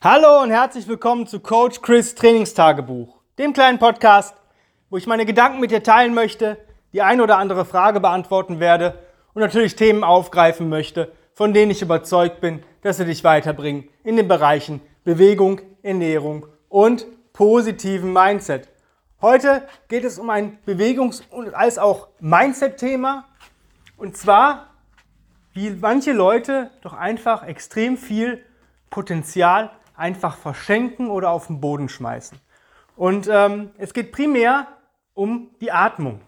Hallo und herzlich willkommen zu Coach Chris Trainingstagebuch, dem kleinen Podcast, wo ich meine Gedanken mit dir teilen möchte, die ein oder andere Frage beantworten werde und natürlich Themen aufgreifen möchte, von denen ich überzeugt bin, dass sie dich weiterbringen in den Bereichen Bewegung, Ernährung und positiven Mindset. Heute geht es um ein Bewegungs- und als auch Mindset-Thema und zwar, wie manche Leute doch einfach extrem viel Potenzial einfach verschenken oder auf den Boden schmeißen. Und ähm, es geht primär um die Atmung.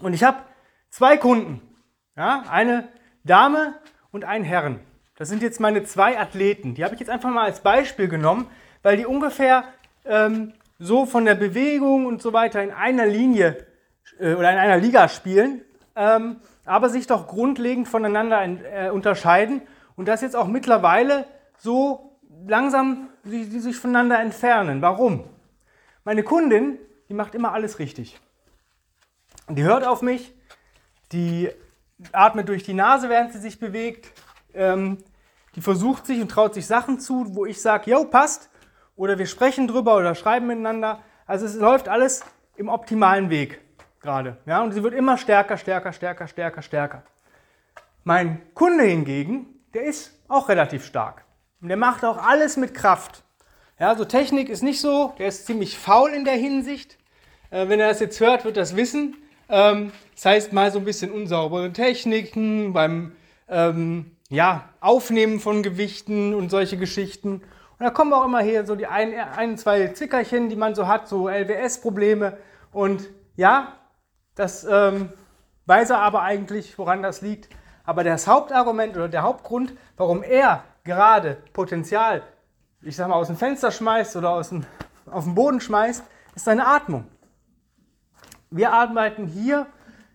Und ich habe zwei Kunden, ja, eine Dame und einen Herrn. Das sind jetzt meine zwei Athleten. Die habe ich jetzt einfach mal als Beispiel genommen, weil die ungefähr ähm, so von der Bewegung und so weiter in einer Linie äh, oder in einer Liga spielen, ähm, aber sich doch grundlegend voneinander äh, unterscheiden und das jetzt auch mittlerweile so langsam die, die sich voneinander entfernen. Warum? Meine Kundin, die macht immer alles richtig. Die hört auf mich, die atmet durch die Nase, während sie sich bewegt, ähm, die versucht sich und traut sich Sachen zu, wo ich sage, yo, passt, oder wir sprechen drüber oder schreiben miteinander. Also es läuft alles im optimalen Weg gerade. Ja? Und sie wird immer stärker, stärker, stärker, stärker, stärker. Mein Kunde hingegen, der ist auch relativ stark. Und der macht auch alles mit Kraft. Ja, so Technik ist nicht so, der ist ziemlich faul in der Hinsicht. Äh, wenn er das jetzt hört, wird das wissen. Ähm, das heißt mal so ein bisschen unsaubere Techniken beim ähm, ja, Aufnehmen von Gewichten und solche Geschichten. Und da kommen auch immer hier so die ein, ein zwei Zickerchen, die man so hat, so LWS-Probleme. Und ja, das ähm, weiß er aber eigentlich, woran das liegt. Aber das Hauptargument oder der Hauptgrund, warum er gerade Potenzial, ich sag mal, aus dem Fenster schmeißt oder aus dem, auf den Boden schmeißt, ist seine Atmung. Wir arbeiten hier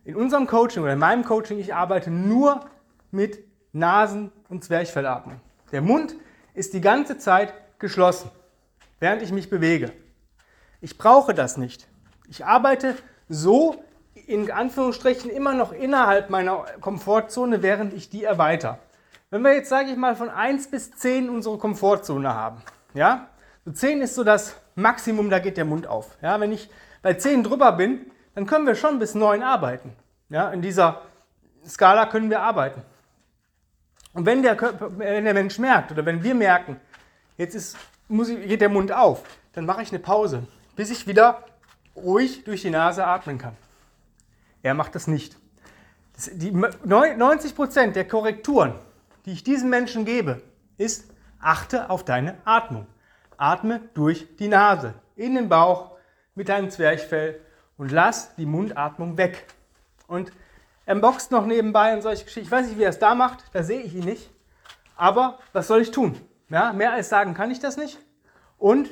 in unserem Coaching oder in meinem Coaching, ich arbeite nur mit Nasen- und Zwerchfellatmung. Der Mund ist die ganze Zeit geschlossen, während ich mich bewege. Ich brauche das nicht. Ich arbeite so in Anführungsstrichen immer noch innerhalb meiner Komfortzone, während ich die erweitere. Wenn wir jetzt, sage ich mal, von 1 bis 10 unsere Komfortzone haben, ja, so 10 ist so das Maximum, da geht der Mund auf. Ja, wenn ich bei 10 drüber bin, dann können wir schon bis 9 arbeiten. Ja, in dieser Skala können wir arbeiten. Und wenn der, Körper, wenn der Mensch merkt oder wenn wir merken, jetzt ist, muss ich, geht der Mund auf, dann mache ich eine Pause, bis ich wieder ruhig durch die Nase atmen kann. Er macht das nicht. Das, die 90% der Korrekturen, die ich diesen Menschen gebe, ist, achte auf deine Atmung. Atme durch die Nase, in den Bauch, mit deinem Zwerchfell und lass die Mundatmung weg. Und er boxt noch nebenbei und solche Geschichten. Ich weiß nicht, wie er es da macht, da sehe ich ihn nicht. Aber was soll ich tun? Ja, mehr als sagen kann ich das nicht. Und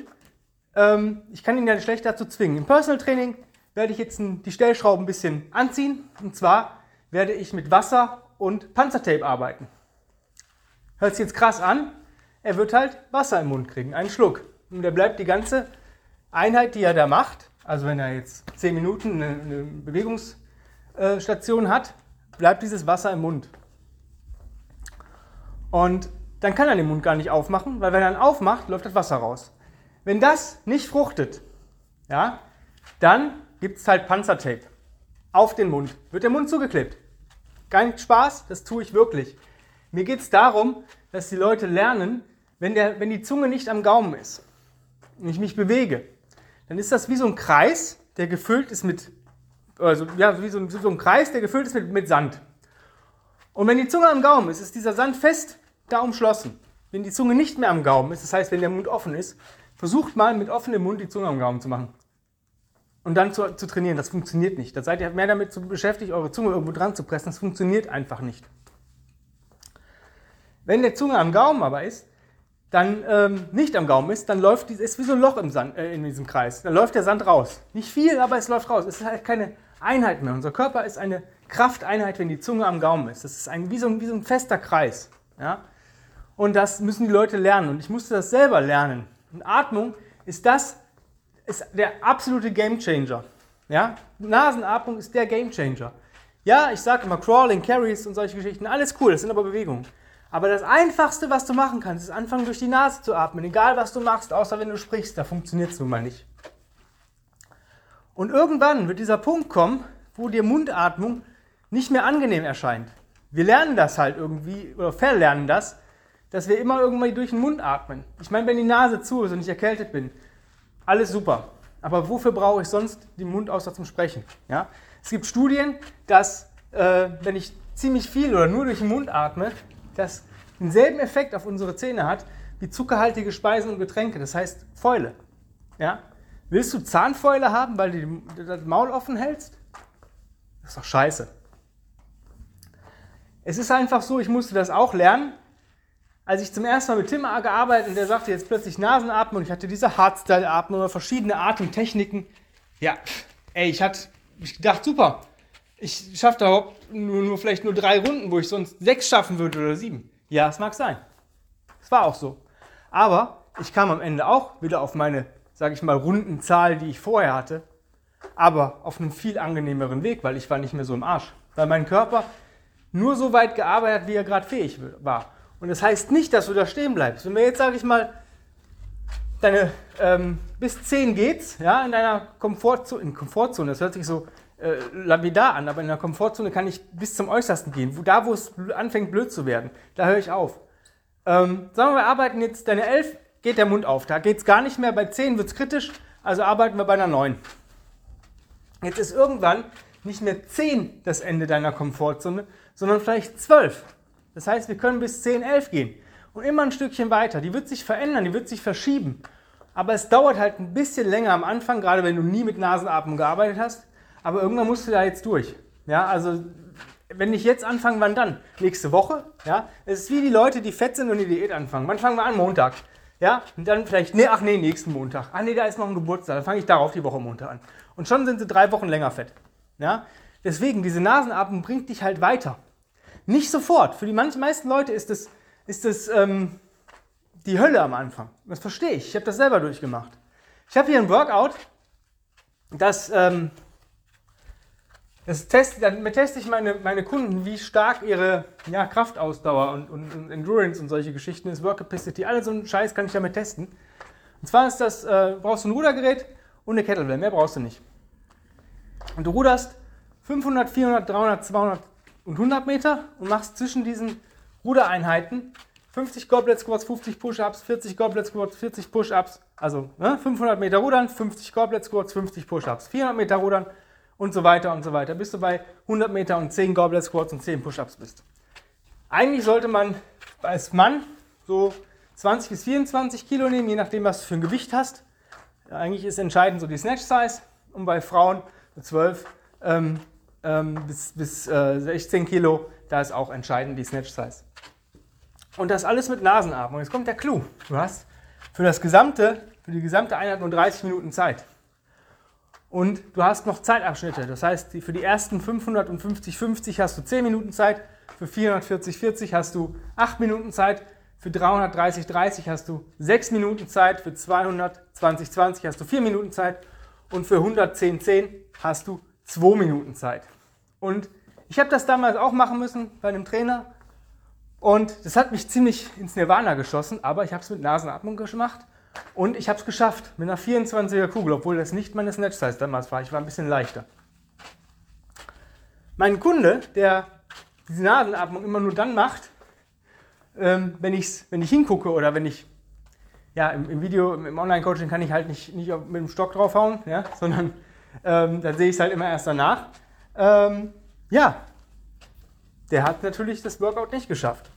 ähm, ich kann ihn ja schlecht dazu zwingen. Im Personal Training werde ich jetzt die Stellschrauben ein bisschen anziehen. Und zwar werde ich mit Wasser und Panzertape arbeiten. Hört sich jetzt krass an. Er wird halt Wasser im Mund kriegen, einen Schluck. Und er bleibt die ganze Einheit, die er da macht, also wenn er jetzt 10 Minuten eine, Bewegungsstation hat, bleibt dieses Wasser im Mund. Und dann kann er den Mund gar nicht aufmachen, weil wenn er ihn aufmacht, läuft das Wasser raus. Wenn das nicht fruchtet, ja, dann gibt es halt Panzertape auf den Mund. Wird der Mund zugeklebt. Kein Spaß, das tue ich wirklich. Mir geht es darum, dass die Leute lernen, wenn, der, wenn die Zunge nicht am Gaumen ist und ich mich bewege, dann ist das wie so ein Kreis, der gefüllt ist mit, also ja, wie so ein, so ein Kreis, der gefüllt ist mit, mit Sand. Und wenn die Zunge am Gaumen ist, ist dieser Sand fest da umschlossen. Wenn die Zunge nicht mehr am Gaumen ist, das heißt, wenn der Mund offen ist, versucht mal mit offenem Mund die Zunge am Gaumen zu machen. Und dann zu, zu trainieren. Das funktioniert nicht. Da seid ihr mehr damit beschäftigt, eure Zunge irgendwo dran zu pressen. Das funktioniert einfach nicht. Wenn der Zunge am Gaumen aber ist, dann ähm, nicht am Gaumen ist, dann läuft es ist wie so ein Loch im Sand, äh, in diesem Kreis. Dann läuft der Sand raus. Nicht viel, aber es läuft raus. Es ist halt keine Einheit mehr. Unser Körper ist eine Krafteinheit, wenn die Zunge am Gaumen ist. Das ist ein, wie, so ein, wie so ein fester Kreis. Ja? Und das müssen die Leute lernen. Und ich musste das selber lernen. Und Atmung ist das, ist der absolute Gamechanger. Ja? Nasenatmung ist der Gamechanger. Ja, ich sage immer Crawling, Carries und solche Geschichten, alles cool, das sind aber Bewegungen. Aber das Einfachste, was du machen kannst, ist anfangen durch die Nase zu atmen. Egal was du machst, außer wenn du sprichst, da funktioniert es nun mal nicht. Und irgendwann wird dieser Punkt kommen, wo dir Mundatmung nicht mehr angenehm erscheint. Wir lernen das halt irgendwie, oder verlernen das, dass wir immer irgendwie durch den Mund atmen. Ich meine, wenn die Nase zu ist und ich erkältet bin, alles super. Aber wofür brauche ich sonst den Mund außer zum Sprechen? Ja? Es gibt Studien, dass äh, wenn ich ziemlich viel oder nur durch den Mund atme, das denselben Effekt auf unsere Zähne hat wie zuckerhaltige Speisen und Getränke, das heißt Fäule. Ja? Willst du Zahnfäule haben, weil du das Maul offen hältst? Das ist doch scheiße. Es ist einfach so, ich musste das auch lernen. Als ich zum ersten Mal mit Tim gearbeitet und der sagte jetzt plötzlich Nasenatmen und ich hatte diese Hardstyle-Atmen oder verschiedene Atemtechniken. Ja, ey, ich hatte ich gedacht, super, ich schaffe da überhaupt nur, nur, vielleicht nur drei Runden, wo ich sonst sechs schaffen würde oder sieben. Ja, es mag sein. Es war auch so. Aber ich kam am Ende auch wieder auf meine, sage ich mal, Rundenzahl, die ich vorher hatte, aber auf einem viel angenehmeren Weg, weil ich war nicht mehr so im Arsch. Weil mein Körper nur so weit gearbeitet hat, wie er gerade fähig war. Und das heißt nicht, dass du da stehen bleibst. Wenn wir jetzt, sage ich mal, deine ähm, bis 10 geht's, ja, in deiner Komfortzone, in Komfortzone, das hört sich so äh, lapidar an, aber in der Komfortzone kann ich bis zum Äußersten gehen. Wo, da, wo es anfängt blöd zu werden, da höre ich auf. Ähm, sagen wir, wir arbeiten jetzt, deine 11 geht der Mund auf. Da geht es gar nicht mehr, bei 10 wird es kritisch, also arbeiten wir bei einer 9. Jetzt ist irgendwann nicht mehr 10 das Ende deiner Komfortzone, sondern vielleicht 12. Das heißt, wir können bis 10, 11 gehen und immer ein Stückchen weiter. Die wird sich verändern, die wird sich verschieben. Aber es dauert halt ein bisschen länger am Anfang, gerade wenn du nie mit Nasenatmung gearbeitet hast, aber irgendwann musst du da jetzt durch. Ja, also wenn ich jetzt anfange, wann dann? Nächste Woche? Ja, es ist wie die Leute, die fett sind und die Diät anfangen. Wann fangen wir an? Montag. Ja, und dann vielleicht, nee, ach nee, nächsten Montag. Ach nee, da ist noch ein Geburtstag, dann fange ich darauf die Woche Montag an. Und schon sind sie drei Wochen länger fett. Ja, deswegen, diese Nasenatmung bringt dich halt weiter. Nicht sofort. Für die meisten Leute ist das, ist das ähm, die Hölle am Anfang. Das verstehe ich. Ich habe das selber durchgemacht. Ich habe hier ein Workout, das ähm, das test, damit teste ich meine, meine Kunden, wie stark ihre ja, Kraftausdauer und, und, und, Endurance und solche Geschichten ist, Work Capacity, alles so ein Scheiß kann ich damit testen. Und zwar ist das, äh, brauchst du ein Rudergerät und eine Kettlebell, mehr brauchst du nicht. Und du ruderst 500, 400, 300, 200 und 100 Meter und machst zwischen diesen Rudereinheiten 50 Goblet Squats, 50 Push-Ups, 40 Goblet Squats, 40 Push-Ups, also ne, 500 Meter rudern, 50 Goblet Squats, 50 Push-Ups, 400 Meter rudern, und so weiter und so weiter, bis du bei 100 Meter und 10 Goblet Squats und 10 Push-Ups bist. Eigentlich sollte man als Mann so 20 bis 24 Kilo nehmen, je nachdem, was du für ein Gewicht hast. Eigentlich ist entscheidend so die Snatch Size und bei Frauen 12 ähm, ähm, bis, bis äh, 16 Kilo, da ist auch entscheidend die Snatch Size. Und das alles mit Nasenatmung. Jetzt kommt der Clou. Du hast für das gesamte, für die gesamte Einheit nur 30 Minuten Zeit. Und du hast noch Zeitabschnitte. Das heißt, für die ersten 550, 50 hast du 10 Minuten Zeit, für 440, 40 hast du 8 Minuten Zeit, für 330, 30 hast du 6 Minuten Zeit, für 220, 20 hast du 4 Minuten Zeit und für 110, 10 hast du 2 Minuten Zeit. Und ich habe das damals auch machen müssen bei einem Trainer und das hat mich ziemlich ins Nirvana geschossen, aber ich habe es mit Nasenatmung gemacht und ich habe es geschafft mit einer 24er Kugel, obwohl das nicht meine Snatch Size damals war. Ich war ein bisschen leichter. Mein Kunde, der diese Nasenatmung immer nur dann macht, ähm, wenn, ich's, wenn ich hingucke oder wenn ich, ja, im, im Video, im Online-Coaching kann ich halt nicht, nicht mit dem Stock draufhauen, ja, sondern ähm, da sehe ich es halt immer erst danach. Ähm, ja, der hat natürlich das Workout nicht geschafft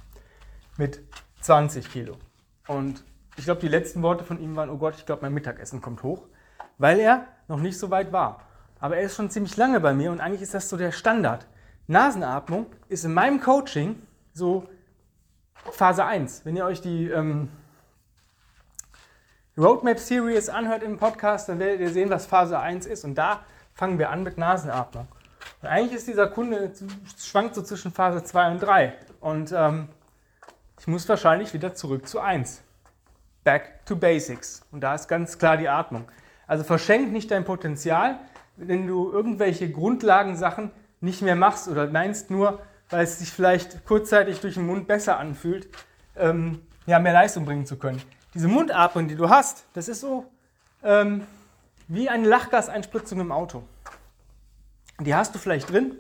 mit 20 Kilo. Und ich glaube, die letzten Worte von ihm waren, oh Gott, ich glaube, mein Mittagessen kommt hoch, weil er noch nicht so weit war. Aber er ist schon ziemlich lange bei mir und eigentlich ist das so der Standard. Nasenatmung ist in meinem Coaching so Phase 1. Wenn ihr euch die ähm, Roadmap Series anhört im Podcast, dann werdet ihr sehen, was Phase 1 ist. Und da fangen wir an mit Nasenatmung. Und eigentlich ist dieser Kunde, schwankt so zwischen Phase 2 und 3. Und ähm, ich muss wahrscheinlich wieder zurück zu 1 back to basics. Und da ist ganz klar die Atmung. Also verschenk nicht dein Potenzial, wenn du irgendwelche Grundlagensachen nicht mehr machst oder meinst nur, weil es sich vielleicht kurzzeitig durch den Mund besser anfühlt, ähm, ja, mehr Leistung bringen zu können. Diese Mundatmung, die du hast, das ist so ähm, wie eine Lachgaseinspritzung im Auto. Die hast du vielleicht drin und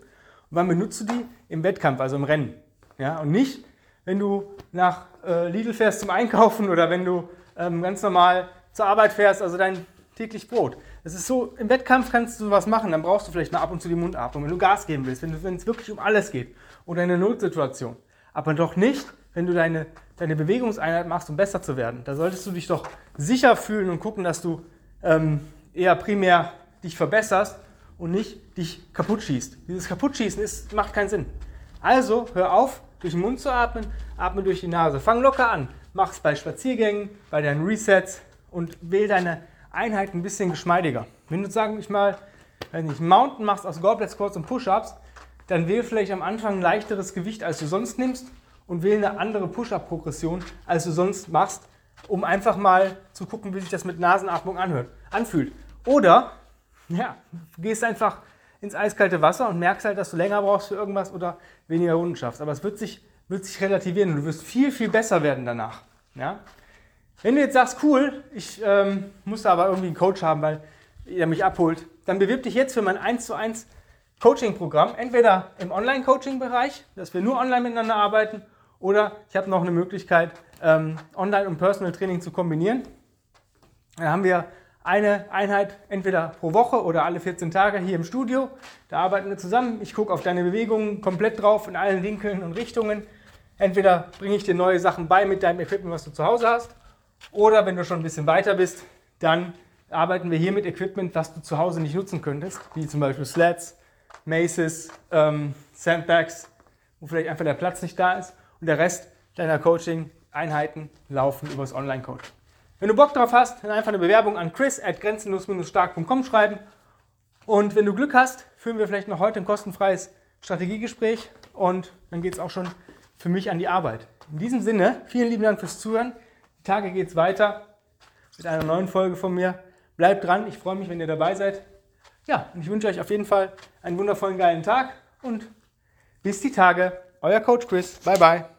wann benutzt du die? Im Wettkampf, also im Rennen. Ja? Und nicht, wenn du nach äh, Lidl fährst zum Einkaufen oder wenn du ähm, ganz normal zur Arbeit fährst, also dein täglich Brot. Es ist so, im Wettkampf kannst du was machen, dann brauchst du vielleicht mal ab und zu die Mundatmung, wenn du Gas geben willst, wenn, es wirklich um alles geht oder in einer Notsituation. Aber doch nicht, wenn du deine, deine Bewegungseinheit machst, um besser zu werden. Da solltest du dich doch sicher fühlen und gucken, dass du ähm, eher primär dich verbesserst und nicht dich kaputt schießt. Dieses Kaputtschießen ist, macht keinen Sinn. Also hör auf, durch den Mund zu atmen, atme durch die Nase. Fang locker an. Mach es bei Spaziergängen, bei deinen Resets und wähl deine Einheit ein bisschen geschmeidiger. Wenn du, sagen ich mal, wenn nicht, Mountain machst aus Goblet Squats und Push-Ups, dann wähl vielleicht am Anfang ein leichteres Gewicht, als du sonst nimmst und wähl eine andere Push-Up-Progression, als du sonst machst, um einfach mal zu gucken, wie sich das mit Nasenatmung anhört, anfühlt. Oder, ja, gehst einfach ins eiskalte Wasser und merkst halt, dass du länger brauchst für irgendwas oder weniger Runden schaffst. Aber es wird sich, wird sich relativieren und du wirst viel, viel besser werden danach. Ja? Wenn du jetzt sagst, cool, ich ähm, muss da aber irgendwie einen Coach haben, weil er mich abholt, dann bewirb dich jetzt für mein 1 zu 1 Coaching-Programm. Entweder im Online-Coaching-Bereich, dass wir nur online miteinander arbeiten, oder ich habe noch eine Möglichkeit, ähm, Online- und Personal-Training zu kombinieren. Dann haben wir eine Einheit entweder pro Woche oder alle 14 Tage hier im Studio. Da arbeiten wir zusammen. Ich gucke auf deine Bewegungen komplett drauf in allen Winkeln und Richtungen. Entweder bringe ich dir neue Sachen bei mit deinem Equipment, was du zu Hause hast, oder wenn du schon ein bisschen weiter bist, dann arbeiten wir hier mit Equipment, das du zu Hause nicht nutzen könntest, wie zum Beispiel Sleds, Maces, ähm, Sandbags, wo vielleicht einfach der Platz nicht da ist und der Rest deiner Coaching-Einheiten laufen übers Online-Coaching. Wenn du Bock drauf hast, dann einfach eine Bewerbung an chris at grenzenlos-stark.com schreiben und wenn du Glück hast, führen wir vielleicht noch heute ein kostenfreies Strategiegespräch und dann geht es auch schon für mich an die Arbeit. In diesem Sinne, vielen lieben Dank fürs Zuhören. Die Tage geht es weiter mit einer neuen Folge von mir. Bleibt dran, ich freue mich, wenn ihr dabei seid. Ja, und ich wünsche euch auf jeden Fall einen wundervollen, geilen Tag und bis die Tage. Euer Coach Chris. Bye, bye.